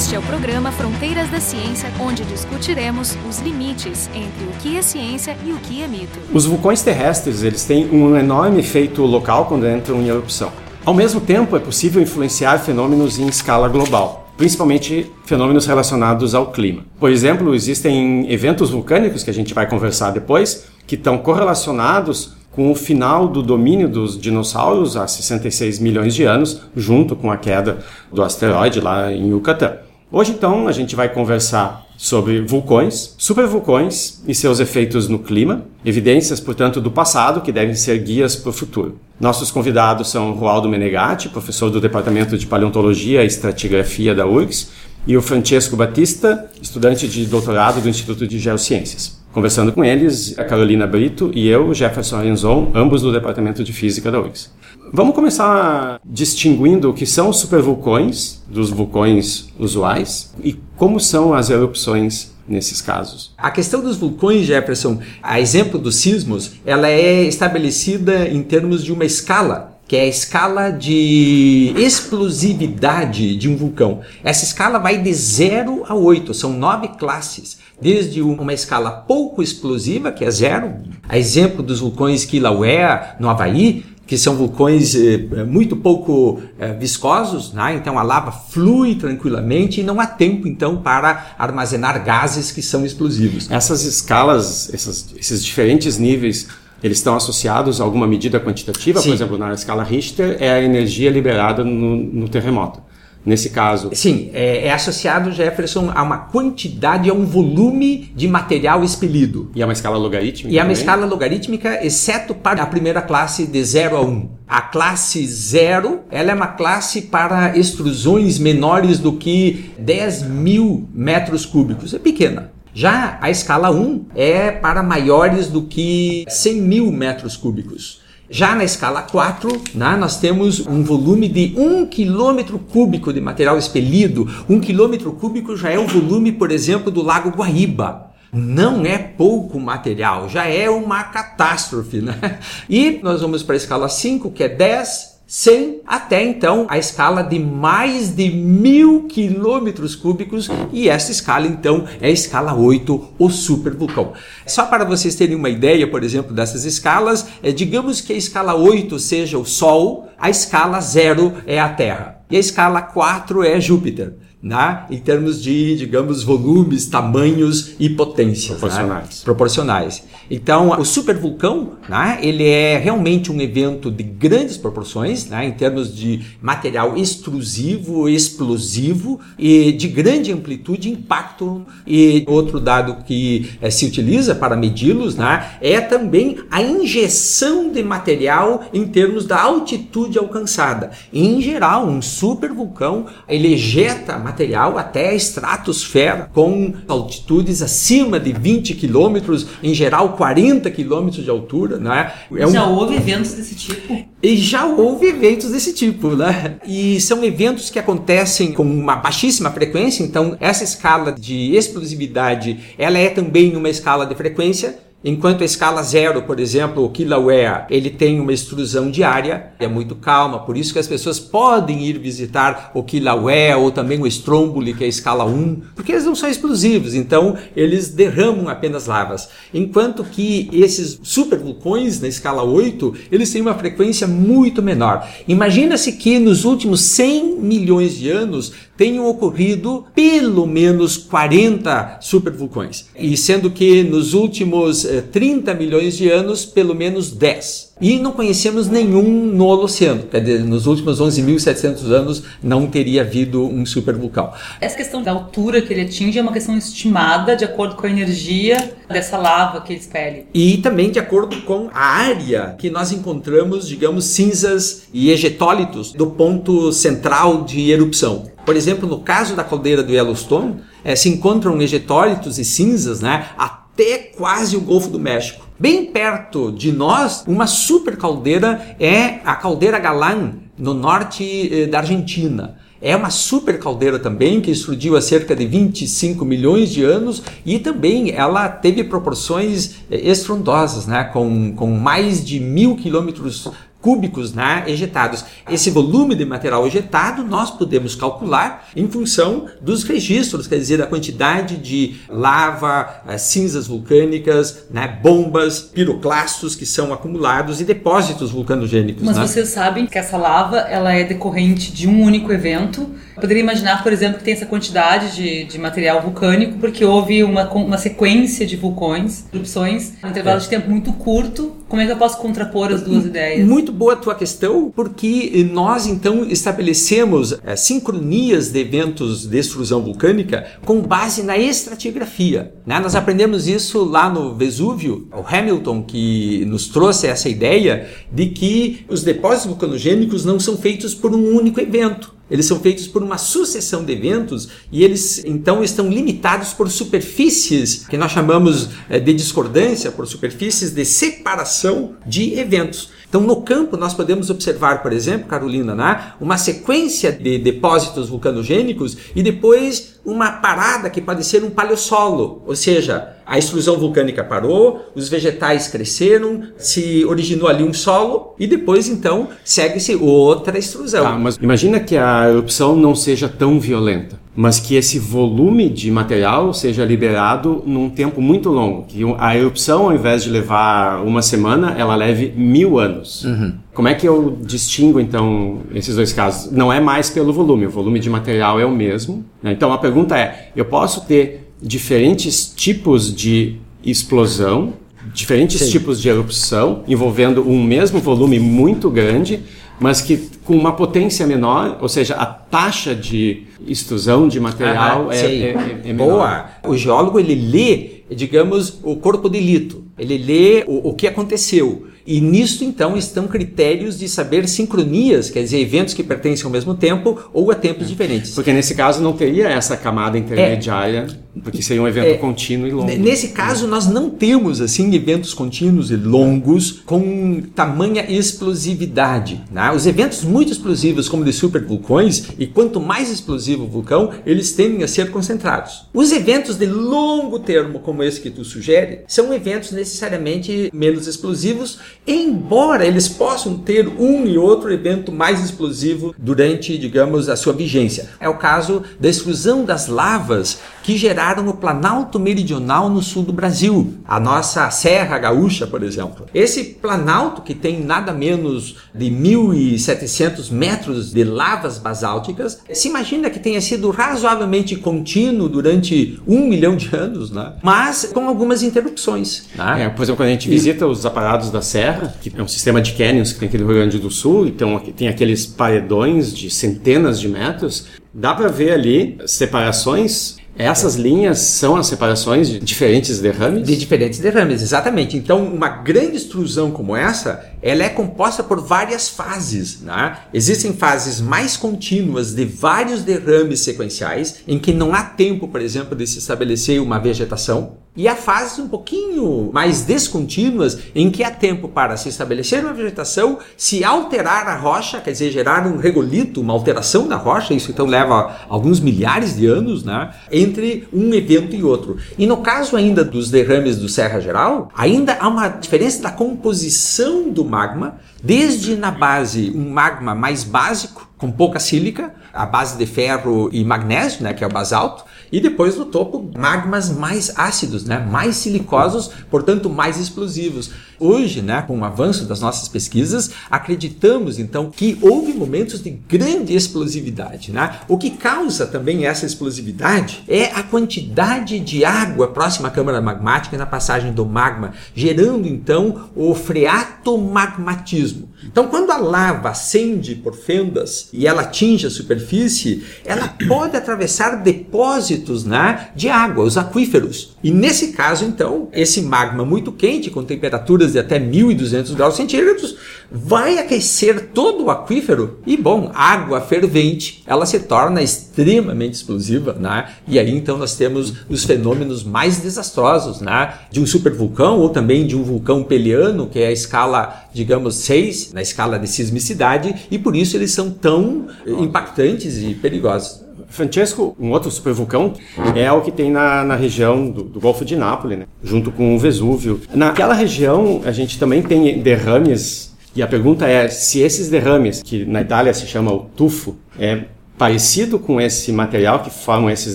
Este é o programa Fronteiras da Ciência, onde discutiremos os limites entre o que é ciência e o que é mito. Os vulcões terrestres eles têm um enorme efeito local quando entram em erupção. Ao mesmo tempo, é possível influenciar fenômenos em escala global, principalmente fenômenos relacionados ao clima. Por exemplo, existem eventos vulcânicos que a gente vai conversar depois, que estão correlacionados com o final do domínio dos dinossauros há 66 milhões de anos, junto com a queda do asteroide lá em Yucatán. Hoje, então, a gente vai conversar sobre vulcões, supervulcões e seus efeitos no clima, evidências, portanto, do passado que devem ser guias para o futuro. Nossos convidados são Roaldo Menegatti, professor do Departamento de Paleontologia e Estratigrafia da URGS, e o Francesco Batista, estudante de doutorado do Instituto de Geociências. Conversando com eles, a Carolina Brito e eu, Jefferson Arenzon, ambos do Departamento de Física da URGS. Vamos começar distinguindo o que são supervulcões dos vulcões usuais e como são as erupções nesses casos. A questão dos vulcões, Jefferson, a exemplo dos sismos, ela é estabelecida em termos de uma escala que é a escala de explosividade de um vulcão. Essa escala vai de 0 a 8, são nove classes. Desde uma escala pouco explosiva, que é zero, a exemplo dos vulcões Kilauea, no Havaí, que são vulcões eh, muito pouco eh, viscosos, né? então a lava flui tranquilamente e não há tempo então para armazenar gases que são explosivos. Essas escalas, essas, esses diferentes níveis eles estão associados a alguma medida quantitativa, Sim. por exemplo, na escala Richter, é a energia liberada no, no terremoto. Nesse caso. Sim, é, é, associado, Jefferson, a uma quantidade, a um volume de material expelido. E é uma escala logarítmica? E é uma escala logarítmica, exceto para a primeira classe de 0 a 1. Um. A classe 0, ela é uma classe para extrusões menores do que 10 mil metros cúbicos. É pequena. Já a escala 1 é para maiores do que 100 mil metros cúbicos. Já na escala 4, né, nós temos um volume de 1 km cúbico de material expelido. 1 km cúbico já é o volume, por exemplo, do Lago Guaíba. Não é pouco material, já é uma catástrofe. Né? E nós vamos para a escala 5, que é 10 sem até então a escala de mais de mil quilômetros cúbicos e essa escala então é a escala 8, o supervulcão. Só para vocês terem uma ideia, por exemplo, dessas escalas, é, digamos que a escala 8 seja o Sol, a escala 0 é a Terra e a escala 4 é Júpiter né? em termos de, digamos, volumes, tamanhos e potências. Né? Proporcionais. Né? Proporcionais. Então, o supervulcão, né? ele é realmente um evento de grandes proporções, né? em termos de material extrusivo, explosivo e de grande amplitude e impacto. E outro dado que é, se utiliza para medi-los né? é também a injeção de material em termos da altitude alcançada. Em geral, um supervulcão, ele ejeta material até a estratosfera, com altitudes acima de 20 quilômetros, em geral 40 quilômetros de altura. Né? É já um... houve eventos desse tipo? E já houve eventos desse tipo, né? E são eventos que acontecem com uma baixíssima frequência, então essa escala de explosividade, ela é também uma escala de frequência Enquanto a escala zero, por exemplo, o Kilauea, ele tem uma extrusão diária, é muito calma, por isso que as pessoas podem ir visitar o Kilauea ou também o Stromboli, que é a escala 1, porque eles não são explosivos, então eles derramam apenas lavas. Enquanto que esses supervulcões na escala 8, eles têm uma frequência muito menor. Imagina-se que nos últimos 100 milhões de anos tenham ocorrido pelo menos 40 supervulcões. E sendo que nos últimos eh, 30 milhões de anos, pelo menos 10. E não conhecemos nenhum no Holoceno. Quer dizer, nos últimos 11.700 anos não teria havido um supervulcão. Essa questão da altura que ele atinge é uma questão estimada de acordo com a energia dessa lava que ele expele. E também de acordo com a área que nós encontramos, digamos, cinzas e ejetólitos do ponto central de erupção. Por exemplo, no caso da caldeira do Yellowstone, é, se encontram ejetólitos e cinzas né, até quase o Golfo do México. Bem perto de nós, uma super caldeira é a caldeira Galán, no norte eh, da Argentina. É uma super caldeira também que explodiu há cerca de 25 milhões de anos e também ela teve proporções eh, estrondosas, né? com, com mais de mil quilômetros cúbicos né, ejetados. Esse volume de material ejetado nós podemos calcular em função dos registros, quer dizer, da quantidade de lava, eh, cinzas vulcânicas, né, bombas, piroclastos que são acumulados e depósitos vulcanogênicos. Mas né? vocês sabem que essa lava ela é decorrente de um único evento. Eu poderia imaginar, por exemplo, que tem essa quantidade de, de material vulcânico porque houve uma, uma sequência de vulcões, erupções, em um intervalo é. de tempo muito curto. Como é que eu posso contrapor as duas ideias? Muito boa a tua questão, porque nós então estabelecemos é, sincronias de eventos de extrusão vulcânica com base na estratigrafia. Né? Nós aprendemos isso lá no Vesúvio, o Hamilton que nos trouxe essa ideia de que os depósitos vulcanogênicos não são feitos por um único evento. Eles são feitos por uma sucessão de eventos e eles então estão limitados por superfícies que nós chamamos eh, de discordância, por superfícies de separação de eventos. Então, no campo, nós podemos observar, por exemplo, Carolina, né, uma sequência de depósitos vulcanogênicos e depois uma parada que pode ser um paleossolo, ou seja, a extrusão vulcânica parou, os vegetais cresceram, se originou ali um solo e depois então segue-se outra extrusão. Tá, mas imagina que a erupção não seja tão violenta, mas que esse volume de material seja liberado num tempo muito longo, que a erupção ao invés de levar uma semana, ela leve mil anos. Uhum. Como é que eu distingo então esses dois casos? Não é mais pelo volume, o volume de material é o mesmo. Né? Então a pergunta é: eu posso ter diferentes tipos de explosão, diferentes Sim. tipos de erupção, envolvendo um mesmo volume muito grande, mas que com uma potência menor, ou seja, a taxa de extrusão de material ah, é, é, é, é, menor. Boa! O geólogo ele lê, digamos, o corpo delito, ele lê o, o que aconteceu. E nisto, então, estão critérios de saber sincronias, quer dizer, eventos que pertencem ao mesmo tempo ou a tempos diferentes. Porque nesse caso não teria essa camada intermediária, é, porque seria um evento é, contínuo e longo. Nesse caso, nós não temos, assim, eventos contínuos e longos com tamanha explosividade. Né? Os eventos muito explosivos, como de supervulcões, e quanto mais explosivo o vulcão, eles tendem a ser concentrados. Os eventos de longo termo, como esse que tu sugere, são eventos necessariamente menos explosivos embora eles possam ter um e outro evento mais explosivo durante, digamos, a sua vigência. É o caso da explosão das lavas que geraram o Planalto Meridional no sul do Brasil, a nossa Serra Gaúcha, por exemplo. Esse planalto que tem nada menos de 1.700 metros de lavas basálticas, se imagina que tenha sido razoavelmente contínuo durante um milhão de anos, né? mas com algumas interrupções. Né? É, por exemplo, quando a gente visita os aparados da Serra, que é um sistema de canyons que tem aqui no Rio Grande do Sul, então tem aqueles paredões de centenas de metros, dá para ver ali separações essas linhas são as separações de diferentes derrames? De diferentes derrames, exatamente. Então, uma grande extrusão como essa, ela é composta por várias fases. Né? Existem fases mais contínuas de vários derrames sequenciais, em que não há tempo, por exemplo, de se estabelecer uma vegetação e há fases um pouquinho mais descontínuas em que há tempo para se estabelecer uma vegetação, se alterar a rocha, quer dizer, gerar um regolito, uma alteração da rocha, isso então leva alguns milhares de anos, né, entre um evento e outro. E no caso ainda dos derrames do Serra Geral, ainda há uma diferença da composição do magma, desde na base um magma mais básico, com pouca sílica, a base de ferro e magnésio, né, que é o basalto, e depois no topo, magmas mais ácidos, né? mais silicosos, portanto mais explosivos. Hoje, né, com o avanço das nossas pesquisas, acreditamos então que houve momentos de grande explosividade. Né? O que causa também essa explosividade é a quantidade de água próxima à câmara magmática na passagem do magma, gerando então o freatomagmatismo. Então, quando a lava acende por fendas e ela atinge a superfície, ela pode atravessar depósitos né, de água, os aquíferos. E nesse caso, então, esse magma muito quente, com temperaturas de até 1200 graus centígrados, vai aquecer todo o aquífero e, bom, água fervente, ela se torna extremamente explosiva, né? E aí então nós temos os fenômenos mais desastrosos, né? De um supervulcão ou também de um vulcão peliano, que é a escala, digamos, 6, na escala de sismicidade, e por isso eles são tão impactantes e perigosos. Francesco, um outro supervulcão é o que tem na, na região do, do, Golfo de Nápoles, né? junto com o Vesúvio. Naquela região, a gente também tem derrames e a pergunta é se esses derrames, que na Itália se chama o tufo, é parecido com esse material que formam esses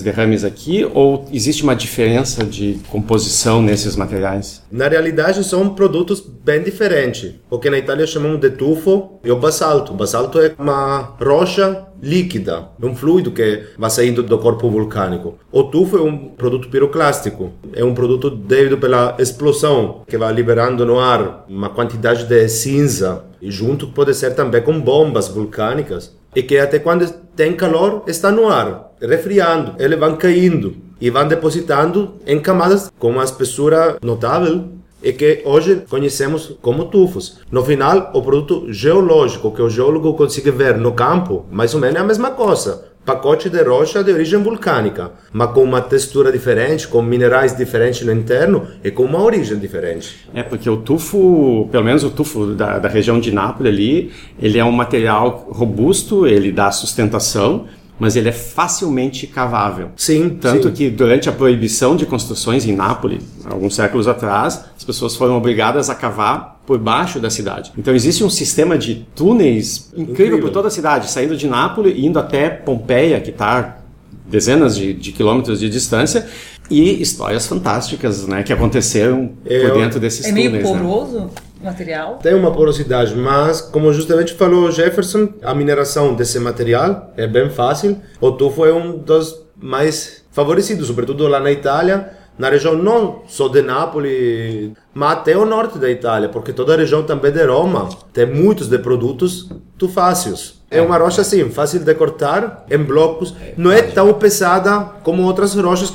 derrames aqui ou existe uma diferença de composição nesses materiais? Na realidade são produtos bem diferentes. O que na Itália chamamos de tufo e o basalto. O basalto é uma rocha líquida, um fluido que vai saindo do corpo vulcânico. O tufo é um produto piroclástico, é um produto devido pela explosão que vai liberando no ar uma quantidade de cinza e junto pode ser também com bombas vulcânicas e que até quando tem calor está no ar, resfriando, eles vão caindo e vão depositando em camadas com uma espessura notável. E que hoje conhecemos como tufos. No final, o produto geológico que o geólogo consegue ver no campo, mais ou menos é a mesma coisa pacote de rocha de origem vulcânica, mas com uma textura diferente, com minerais diferentes no interno e com uma origem diferente. É, porque o tufo, pelo menos o tufo da, da região de Nápoles ali, ele é um material robusto, ele dá sustentação, mas ele é facilmente cavável. Sim. Tanto sim. que durante a proibição de construções em Nápoles, alguns séculos atrás, as pessoas foram obrigadas a cavar por baixo da cidade. Então existe um sistema de túneis incrível, incrível. por toda a cidade, saindo de Nápoles e indo até Pompeia, que está dezenas de, de, quilômetros de distância, e histórias fantásticas né, que aconteceram é, por dentro desses túneis. É meio poroso? Né? Material? Tem uma porosidade, mas como justamente falou Jefferson, a mineração desse material é bem fácil. O tufo é um dos mais favorecidos, sobretudo lá na Itália, na região não só de Nápoles, mas até o norte da Itália, porque toda a região também de Roma tem muitos de produtos tufáceos. É uma rocha assim, fácil de cortar em blocos, não é tão pesada como outras rochas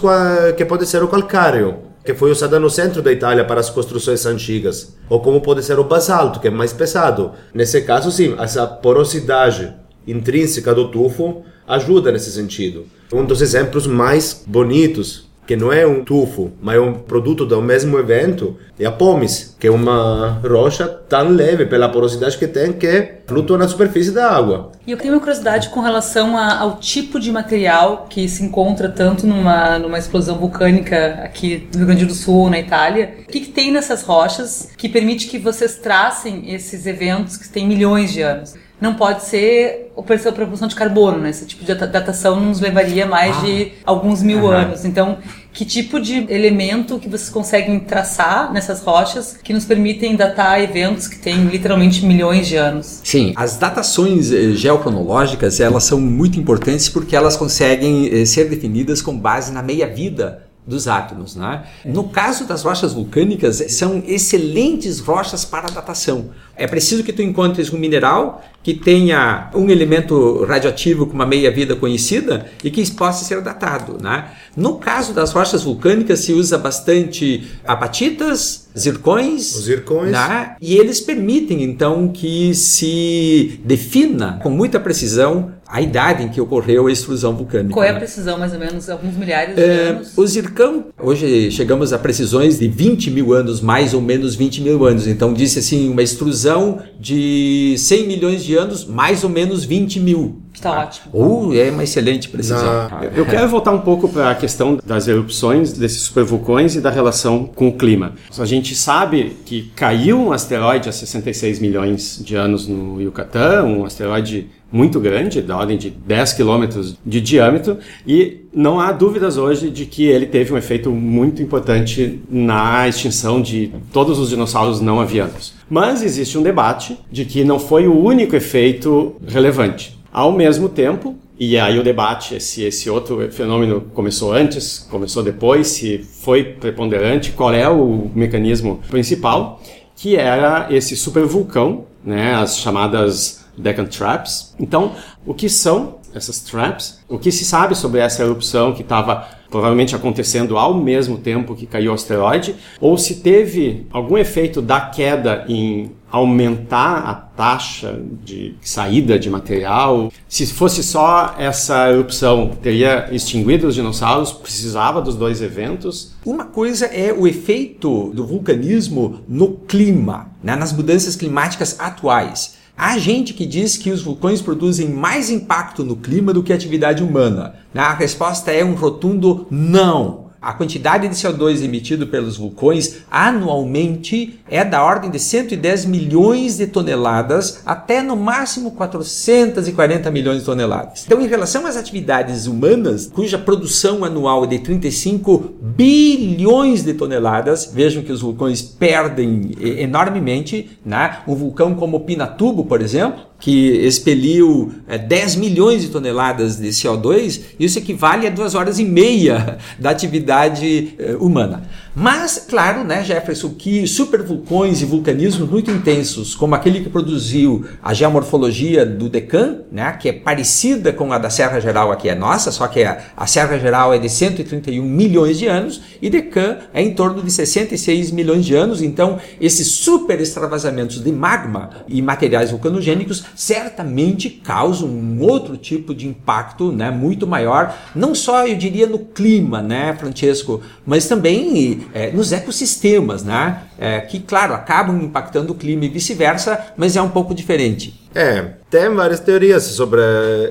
que pode ser o calcário que foi usada no centro da Itália para as construções antigas, ou como pode ser o basalto, que é mais pesado. Nesse caso, sim, essa porosidade intrínseca do tufo ajuda nesse sentido. Um dos exemplos mais bonitos que não é um tufo, mas é um produto do mesmo evento, é a pomes, que é uma rocha tão leve pela porosidade que tem que flutua na superfície da água. E eu tenho uma curiosidade com relação a, ao tipo de material que se encontra tanto numa, numa explosão vulcânica aqui no Rio Grande do Sul ou na Itália. O que, que tem nessas rochas que permite que vocês tracem esses eventos que têm milhões de anos? não pode ser a propulsão de carbono, né? Esse tipo de datação nos levaria mais ah. de alguns mil uhum. anos. Então, que tipo de elemento que vocês conseguem traçar nessas rochas que nos permitem datar eventos que têm literalmente milhões de anos? Sim, as datações eh, geocronológicas, elas são muito importantes porque elas conseguem eh, ser definidas com base na meia-vida dos átomos. Né? No caso das rochas vulcânicas, são excelentes rochas para datação. É preciso que tu encontres um mineral que tenha um elemento radioativo com uma meia-vida conhecida e que possa ser datado. Né? No caso das rochas vulcânicas, se usa bastante apatitas, zircões, Os zircões. Né? e eles permitem então que se defina com muita precisão a idade em que ocorreu a extrusão vulcânica. Qual é a né? precisão, mais ou menos? Alguns milhares de é, anos? O zircão, hoje chegamos a precisões de 20 mil anos, mais ou menos 20 mil anos. Então, disse assim, uma extrusão de 100 milhões de anos, mais ou menos 20 mil. Está ah, ótimo. Uh, é uma excelente precisão. Na... Eu quero voltar um pouco para a questão das erupções, desses supervulcões e da relação com o clima. A gente sabe que caiu um asteroide há 66 milhões de anos no Yucatán, um asteroide muito grande, da ordem de 10 quilômetros de diâmetro, e não há dúvidas hoje de que ele teve um efeito muito importante na extinção de todos os dinossauros não avianos. Mas existe um debate de que não foi o único efeito relevante. Ao mesmo tempo, e aí o debate se esse outro fenômeno começou antes, começou depois, se foi preponderante, qual é o mecanismo principal, que era esse supervulcão, né, as chamadas Deccan Traps. Então, o que são essas traps? O que se sabe sobre essa erupção que estava provavelmente acontecendo ao mesmo tempo que caiu o asteroide? Ou se teve algum efeito da queda em aumentar a taxa de saída de material? Se fosse só essa erupção, teria extinguido os dinossauros? Precisava dos dois eventos? Uma coisa é o efeito do vulcanismo no clima, né, nas mudanças climáticas atuais. Há gente que diz que os vulcões produzem mais impacto no clima do que a atividade humana. A resposta é um rotundo não. A quantidade de CO2 emitido pelos vulcões anualmente é da ordem de 110 milhões de toneladas até no máximo 440 milhões de toneladas. Então, em relação às atividades humanas, cuja produção anual é de 35 bilhões de toneladas, vejam que os vulcões perdem enormemente, né? Um vulcão como Pinatubo, por exemplo, que expeliu é, 10 milhões de toneladas de CO2, isso equivale a duas horas e meia da atividade é, humana. Mas, claro, né, Jefferson, que supervulcões e vulcanismos muito intensos, como aquele que produziu a geomorfologia do Deccan, né, que é parecida com a da Serra Geral aqui é nossa, só que a, a Serra Geral é de 131 milhões de anos e Deccan é em torno de 66 milhões de anos. Então, esses super extravasamentos de magma e materiais vulcanogênicos certamente causam um outro tipo de impacto né, muito maior, não só, eu diria, no clima, né, Francesco, mas também é, nos ecossistemas, né? É, que, claro, acabam impactando o clima e vice-versa, mas é um pouco diferente. É, tem várias teorias sobre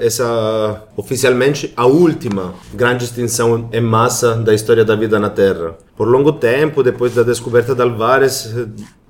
essa, oficialmente, a última grande extinção em massa da história da vida na Terra. Por longo tempo, depois da descoberta de Alvarez,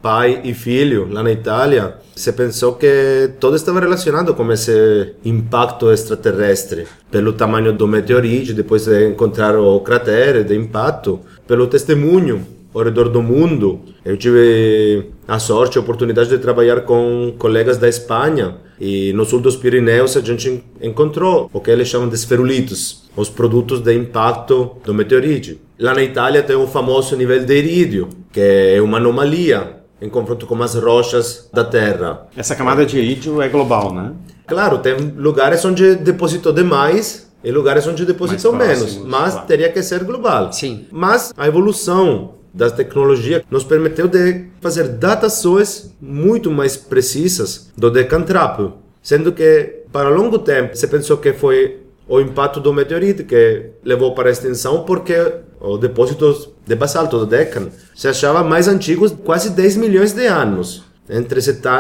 pai e filho, lá na Itália, se pensou que tudo estava relacionado com esse impacto extraterrestre. Pelo tamanho do meteorito, depois de encontrar o cratere de impacto, pelo testemunho ao redor do mundo. Eu tive a sorte, a oportunidade de trabalhar com colegas da Espanha e no sul dos Pirineus a gente encontrou o que eles chamam de esferulitos, os produtos de impacto do meteorito. Lá na Itália tem o famoso nível de irídio, que é uma anomalia em confronto com as rochas da Terra. Essa camada de irídio é global, né? Claro, tem lugares onde depositou demais e lugares onde depositou menos, mas claro. teria que ser global. Sim. Mas a evolução da tecnologia nos permitiu de fazer datações muito mais precisas do Decantrap, sendo que para longo tempo se pensou que foi o impacto do meteorito que levou para a extinção porque os depósitos de basalto do Deccan se achavam mais antigos, quase 10 milhões de anos, entre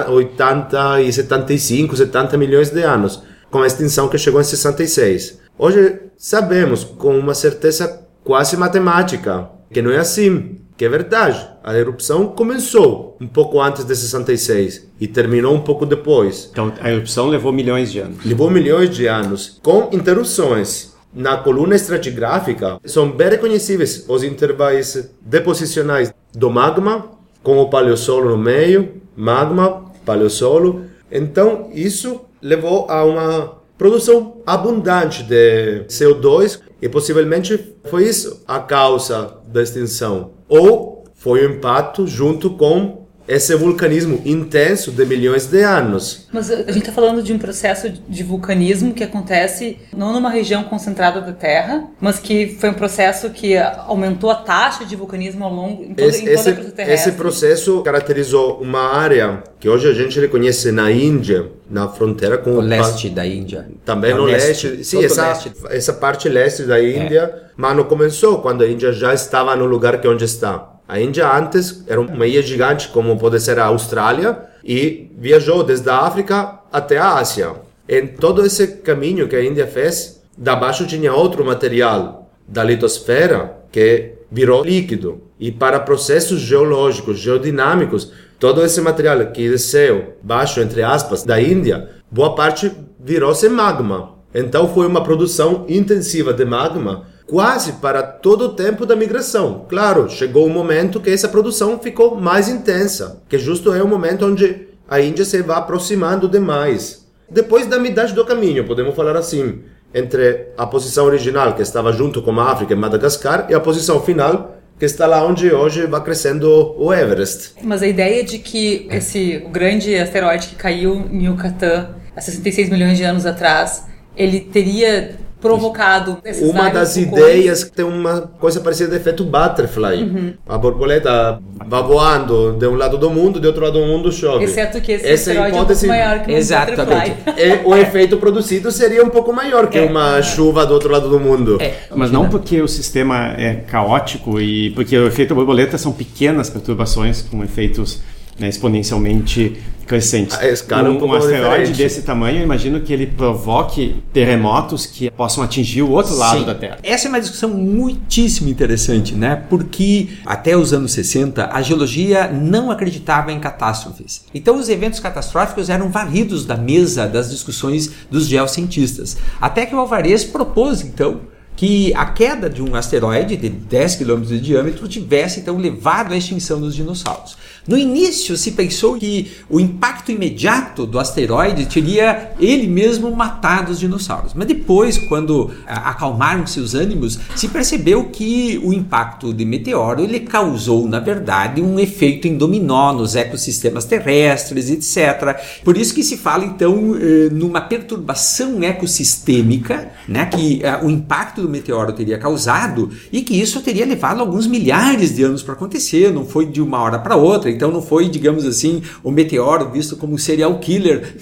80 e 75, 70 milhões de anos, com a extinção que chegou em 66. Hoje sabemos com uma certeza quase matemática que não é assim, que é verdade. A erupção começou um pouco antes de 66 e terminou um pouco depois. Então a erupção levou milhões de anos. Levou milhões de anos, com interrupções na coluna estratigráfica são bem reconhecíveis os intervalos deposicionais do magma, com o paleossolo no meio, magma, paleossolo. Então, isso levou a uma produção abundante de CO2 e possivelmente foi isso a causa da extinção. Ou foi o impacto junto com esse vulcanismo intenso de milhões de anos. Mas a gente está falando de um processo de vulcanismo que acontece não numa região concentrada da Terra, mas que foi um processo que aumentou a taxa de vulcanismo ao longo em, todo, esse, em toda a terrestre. Esse processo caracterizou uma área que hoje a gente reconhece na Índia, na fronteira com o leste da Índia. Também no leste. leste. Sim, essa, leste. essa parte leste da Índia, é. mas não começou quando a Índia já estava no lugar que é onde está. A Índia antes era uma ilha gigante, como pode ser a Austrália, e viajou desde a África até a Ásia. Em todo esse caminho que a Índia fez, da baixo tinha outro material da litosfera que virou líquido. E para processos geológicos, geodinâmicos, todo esse material que desceu baixo, entre aspas, da Índia, boa parte virou-se magma. Então foi uma produção intensiva de magma quase para todo o tempo da migração. Claro, chegou um momento que essa produção ficou mais intensa, que justo é o momento onde a Índia se vai aproximando demais. Depois da metade do caminho, podemos falar assim, entre a posição original, que estava junto com a África e Madagascar, e a posição final, que está lá onde hoje vai crescendo o Everest. Mas a ideia de que esse o grande asteroide que caiu em Yucatán há 66 milhões de anos atrás, ele teria provocado. Uma das ideias que tem uma coisa parecida de efeito butterfly. Uhum. A borboleta vai voando de um lado do mundo, de outro lado do mundo chove. Exceto que esse Essa hipótese é um maior que Exatamente. E o efeito produzido seria um pouco maior que é. uma chuva do outro lado do mundo. É. Mas não porque o sistema é caótico e porque o efeito borboleta são pequenas perturbações com efeitos né, exponencialmente crescente. A escala é um um, asteroide diferente. desse tamanho, eu imagino que ele provoque terremotos que possam atingir o outro lado Sim. da Terra. Essa é uma discussão muitíssimo interessante, né? Porque até os anos 60 a geologia não acreditava em catástrofes. Então os eventos catastróficos eram varridos da mesa das discussões dos geocientistas. Até que o Alvarez propôs então que a queda de um asteroide de 10 km de diâmetro tivesse então levado à extinção dos dinossauros. No início se pensou que o impacto imediato do asteroide teria ele mesmo matado os dinossauros. Mas depois, quando ah, acalmaram-se os ânimos, se percebeu que o impacto de meteoro ele causou, na verdade, um efeito em dominó nos ecossistemas terrestres, etc. Por isso que se fala então eh, numa perturbação ecossistêmica, né, que ah, o impacto do meteoro teria causado e que isso teria levado alguns milhares de anos para acontecer, não foi de uma hora para outra, então não foi, digamos assim, o meteoro visto como um serial killer,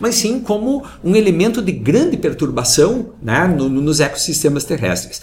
mas sim como um elemento de grande perturbação né, no- nos ecossistemas terrestres.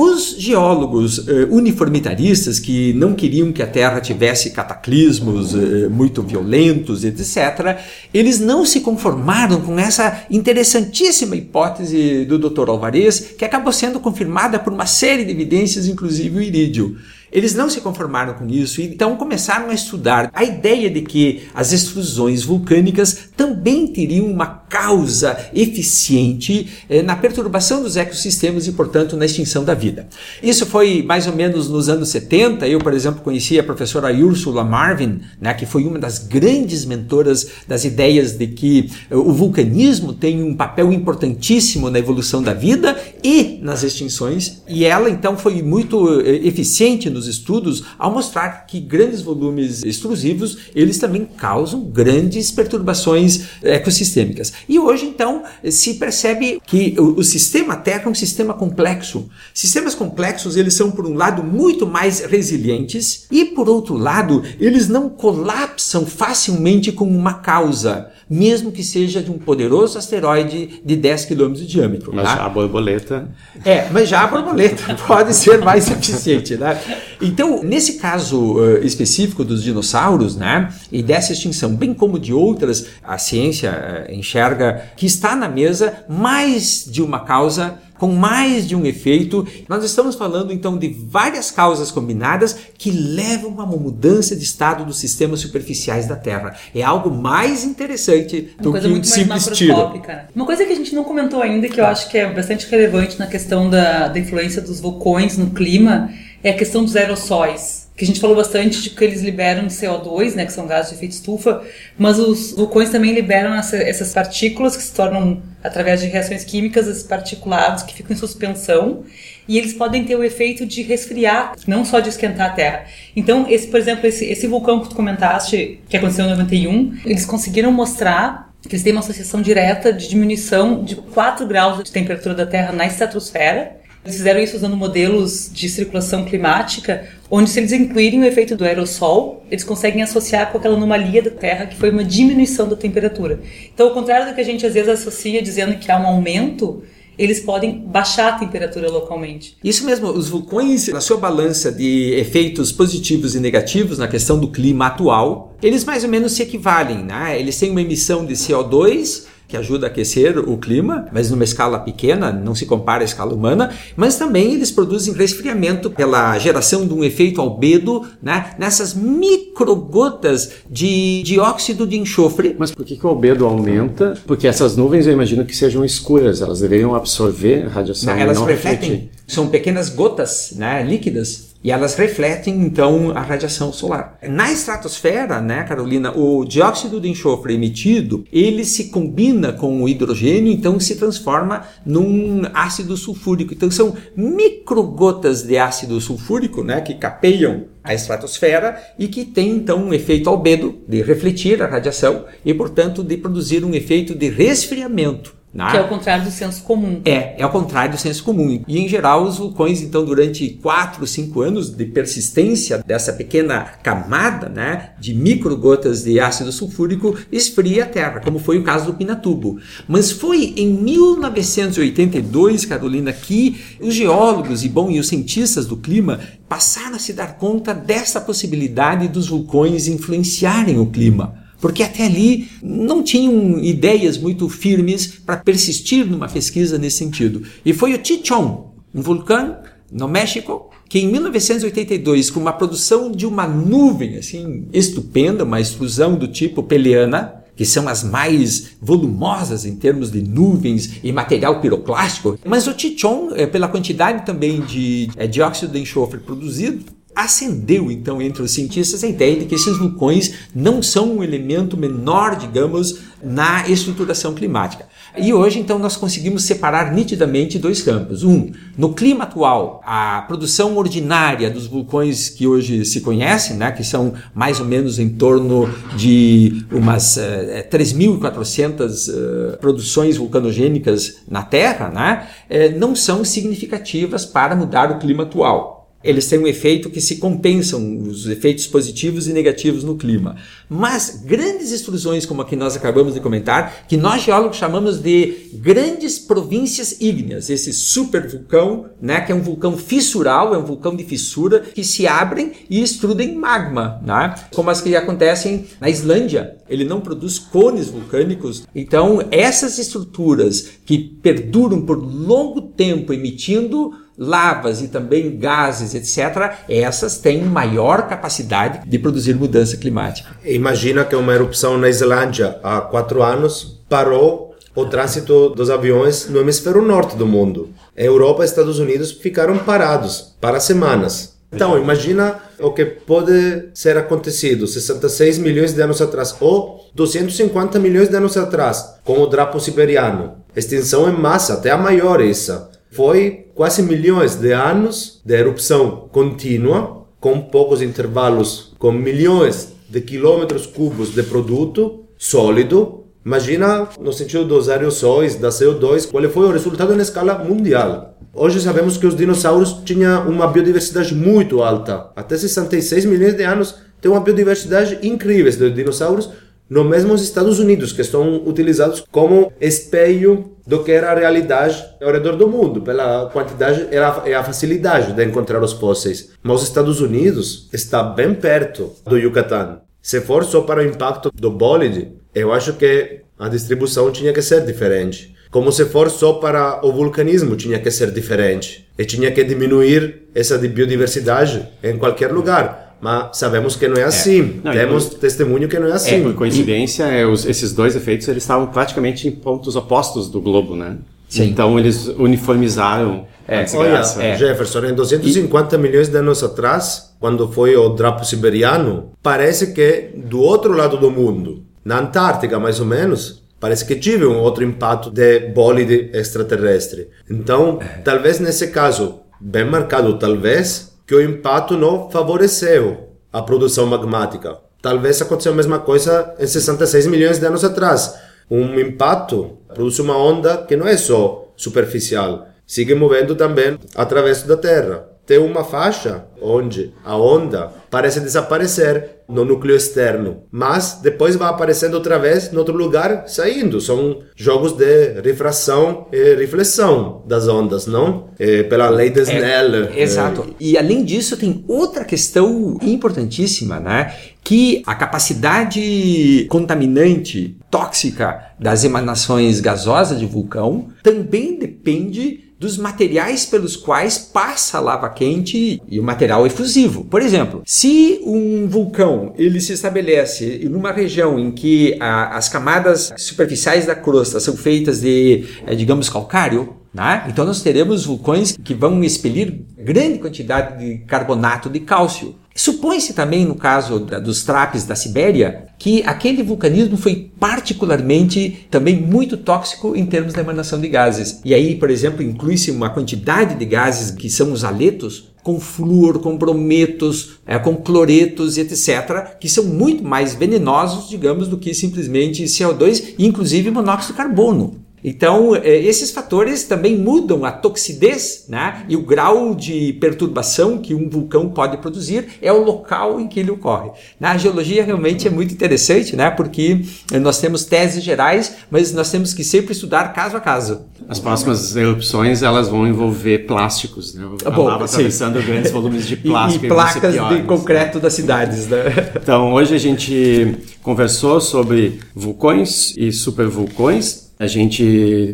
Os geólogos eh, uniformitaristas que não queriam que a Terra tivesse cataclismos eh, muito violentos, etc., eles não se conformaram com essa interessantíssima hipótese do Dr. Alvarez, que acabou sendo confirmada por uma série de evidências, inclusive o irídio. Eles não se conformaram com isso e então começaram a estudar a ideia de que as extrusões vulcânicas também teriam uma causa eficiente eh, na perturbação dos ecossistemas e, portanto, na extinção da vida. Isso foi mais ou menos nos anos 70. Eu, por exemplo, conheci a professora Ursula Marvin, né, que foi uma das grandes mentoras das ideias de que eh, o vulcanismo tem um papel importantíssimo na evolução da vida e nas extinções. E ela, então, foi muito eh, eficiente nos estudos ao mostrar que grandes volumes extrusivos eles também causam grandes perturbações ecossistêmicas. E hoje, então, se percebe que o, o sistema Terra é um sistema complexo. Sistemas complexos, eles são, por um lado, muito mais resilientes e, por outro lado, eles não colapsam facilmente com uma causa, mesmo que seja de um poderoso asteroide de 10 km de diâmetro. Mas tá? já a borboleta É, mas já a borboleta pode ser mais eficiente, né? Então, nesse caso eh, específico dos dinossauros, né, e dessa extinção, bem como de outras, a ciência eh, enxerga que está na mesa mais de uma causa com mais de um efeito. Nós estamos falando então de várias causas combinadas que levam a uma mudança de estado dos sistemas superficiais da Terra. É algo mais interessante Uma do que um simples tiro. né? Uma coisa que a gente não comentou ainda, que eu acho que é bastante relevante na questão da, da influência dos vulcões no clima, é a questão dos aerossóis. Que a gente falou bastante de que eles liberam CO2, né, que são gases de efeito estufa, mas os vulcões também liberam essa- essas partículas que se tornam, através de reações químicas, esses particulados que ficam em suspensão, e eles podem ter o efeito de resfriar, não só de esquentar a Terra. Então, esse, por exemplo, esse, esse vulcão que tu comentaste, que aconteceu em 91, eles conseguiram mostrar que eles têm uma associação direta de diminuição de 4 graus de temperatura da Terra na estratosfera. Eles fizeram isso usando modelos de circulação climática, onde se eles incluírem o efeito do aerossol, eles conseguem associar com aquela anomalia da Terra, que foi uma diminuição da temperatura. Então, ao contrário do que a gente às vezes associa dizendo que há um aumento, eles podem baixar a temperatura localmente. Isso mesmo, os vulcões, na sua balança de efeitos positivos e negativos na questão do clima atual, eles mais ou menos se equivalem, né? Eles têm uma emissão de CO2 que ajuda a aquecer o clima, mas numa escala pequena, não se compara à escala humana, mas também eles produzem resfriamento pela geração de um efeito albedo, né? Nessas microgotas de dióxido de enxofre Mas por que, que o albedo aumenta? Porque essas nuvens eu imagino que sejam escuras, elas deveriam absorver a radiação. E elas não refletem, refletir. São pequenas gotas né, líquidas e elas refletem então a radiação solar. Na estratosfera, né, Carolina, o dióxido de enxofre emitido, ele se combina com o hidrogênio, então se transforma num ácido sulfúrico. Então são microgotas de ácido sulfúrico, né, que capeiam a estratosfera e que tem então um efeito albedo de refletir a radiação e, portanto, de produzir um efeito de resfriamento Né? Que é o contrário do senso comum. É, é ao contrário do senso comum. E em geral, os vulcões, então, durante 4, 5 anos de persistência dessa pequena camada né, de microgotas de ácido sulfúrico, esfria a Terra, como foi o caso do Pinatubo. Mas foi em 1982, Carolina, que os geólogos e, bom, e os cientistas do clima passaram a se dar conta dessa possibilidade dos vulcões influenciarem o clima porque até ali não tinham ideias muito firmes para persistir numa pesquisa nesse sentido. E foi o Chichon, um vulcão no México, que em 1982, com uma produção de uma nuvem assim estupenda, uma explosão do tipo peleana, que são as mais volumosas em termos de nuvens e material piroclástico, mas o Chichon, eh, pela quantidade também de eh, dióxido de enxofre produzido, acendeu então entre os cientistas a ideia de que esses vulcões não são um elemento menor, digamos, na estruturação climática. E hoje então nós conseguimos separar nitidamente dois campos. Um, no clima atual, a produção ordinária dos vulcões que hoje se conhecem, né, que são mais ou menos em torno de umas uh, 3.400 uh, produções vulcanogênicas na Terra, né, uh, não são significativas para mudar o clima atual eles têm um efeito que se compensam os efeitos positivos e negativos no clima. Mas grandes extrusões como a que nós acabamos de comentar, que nós geólogos chamamos de grandes províncias ígneas, esse supervulcão, né, que é um vulcão fissural, é um vulcão de fissura, que se abrem e extrudem magma, né, como as que acontecem na Islândia. Ele não produz cones vulcânicos. Então, essas estruturas que perduram por longo tempo emitindo lavas e também gases, etc., essas têm maior capacidade de produzir mudança climática. Imagina que uma erupção na Islândia há quatro anos parou o trânsito dos aviões no hemisfério norte do mundo. Europa e Estados Unidos ficaram parados para semanas. Então, imagina o que pode ser acontecido 66 milhões de anos atrás ou 250 milhões de anos atrás com o drapo siberiano. Extinção em massa, até a maior essa. Foi quase milhões de anos de erupção contínua, com poucos intervalos, com milhões de quilômetros cúbicos de produto sólido. Imagina, no sentido dos aerossóis, da CO2, qual foi o resultado na escala mundial. Hoje sabemos que os dinossauros tinham uma biodiversidade muito alta. Até 66 milhões de anos tem uma biodiversidade incrível de dinossauros, no mesmo Estados Unidos, que estão utilizados como espelho do que era a realidade ao redor do mundo, pela quantidade e a facilidade de encontrar os fósseis. Mas os Estados Unidos está bem perto do Yucatán. Se for só para o impacto do bólide, eu acho que a distribuição tinha que ser diferente. Como se for só para o vulcanismo, tinha que ser diferente. E tinha que diminuir essa biodiversidade em qualquer lugar mas sabemos que não é assim. É. Não, Temos testemunho que não é assim. É, por coincidência, e... é, os, esses dois efeitos eles estavam praticamente em pontos opostos do globo, né? Sim. Então eles uniformizaram é, Olha, é. Jefferson, em 250 e... milhões de anos atrás, quando foi o drapo siberiano, parece que do outro lado do mundo, na Antártica mais ou menos, parece que tive um outro impacto de bólide extraterrestre. Então, é. talvez nesse caso, bem marcado, talvez que o impacto não favoreceu a produção magmática. Talvez aconteceu a mesma coisa em 66 milhões de anos atrás. Um impacto produz uma onda que não é só superficial, sigue movendo também através da Terra. Tem uma faixa onde a onda parece desaparecer no núcleo externo, mas depois vai aparecendo outra vez em outro lugar, saindo. São jogos de refração e reflexão das ondas, não? É, pela lei de Snell. É, exato. É. E além disso, tem outra questão importantíssima, né? Que a capacidade contaminante, tóxica das emanações gasosas de vulcão também depende dos materiais pelos quais passa a lava quente e o material efusivo. Por exemplo, se um vulcão ele se estabelece em uma região em que a, as camadas superficiais da crosta são feitas de, é, digamos, calcário, né? Então nós teremos vulcões que vão expelir grande quantidade de carbonato de cálcio. Supõe-se também, no caso dos trapes da Sibéria, que aquele vulcanismo foi particularmente também muito tóxico em termos de emanação de gases. E aí, por exemplo, inclui-se uma quantidade de gases que são os aletos, com flúor, com brometos, é, com cloretos, etc., que são muito mais venenosos, digamos, do que simplesmente CO2 e inclusive monóxido de carbono. Então, eh, esses fatores também mudam a toxidez né? e o grau de perturbação que um vulcão pode produzir é o local em que ele ocorre. Na geologia realmente é muito interessante, né? porque nós temos teses gerais, mas nós temos que sempre estudar caso a caso. As próximas erupções elas vão envolver plásticos, né? A Bom, lava atravessando grandes volumes de plástico. E, e placas de concreto das cidades. Né? Então, hoje a gente conversou sobre vulcões e supervulcões a gente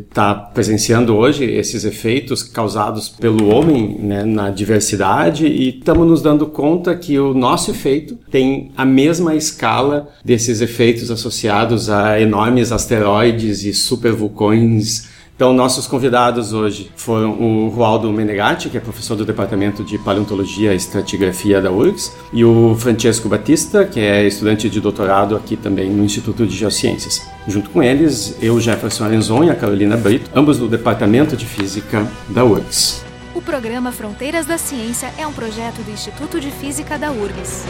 está presenciando hoje esses efeitos causados pelo homem né, na diversidade e estamos nos dando conta que o nosso efeito tem a mesma escala desses efeitos associados a enormes asteroides e supervulcões então, nossos convidados hoje foram o Rualdo Menegatti, que é professor do Departamento de Paleontologia e Estratigrafia da URGS, e o Francesco Batista, que é estudante de doutorado aqui também no Instituto de Geociências. Junto com eles, eu, Jefferson Arenzon e a Carolina Brito, ambos do Departamento de Física da URGS. O programa Fronteiras da Ciência é um projeto do Instituto de Física da URGS.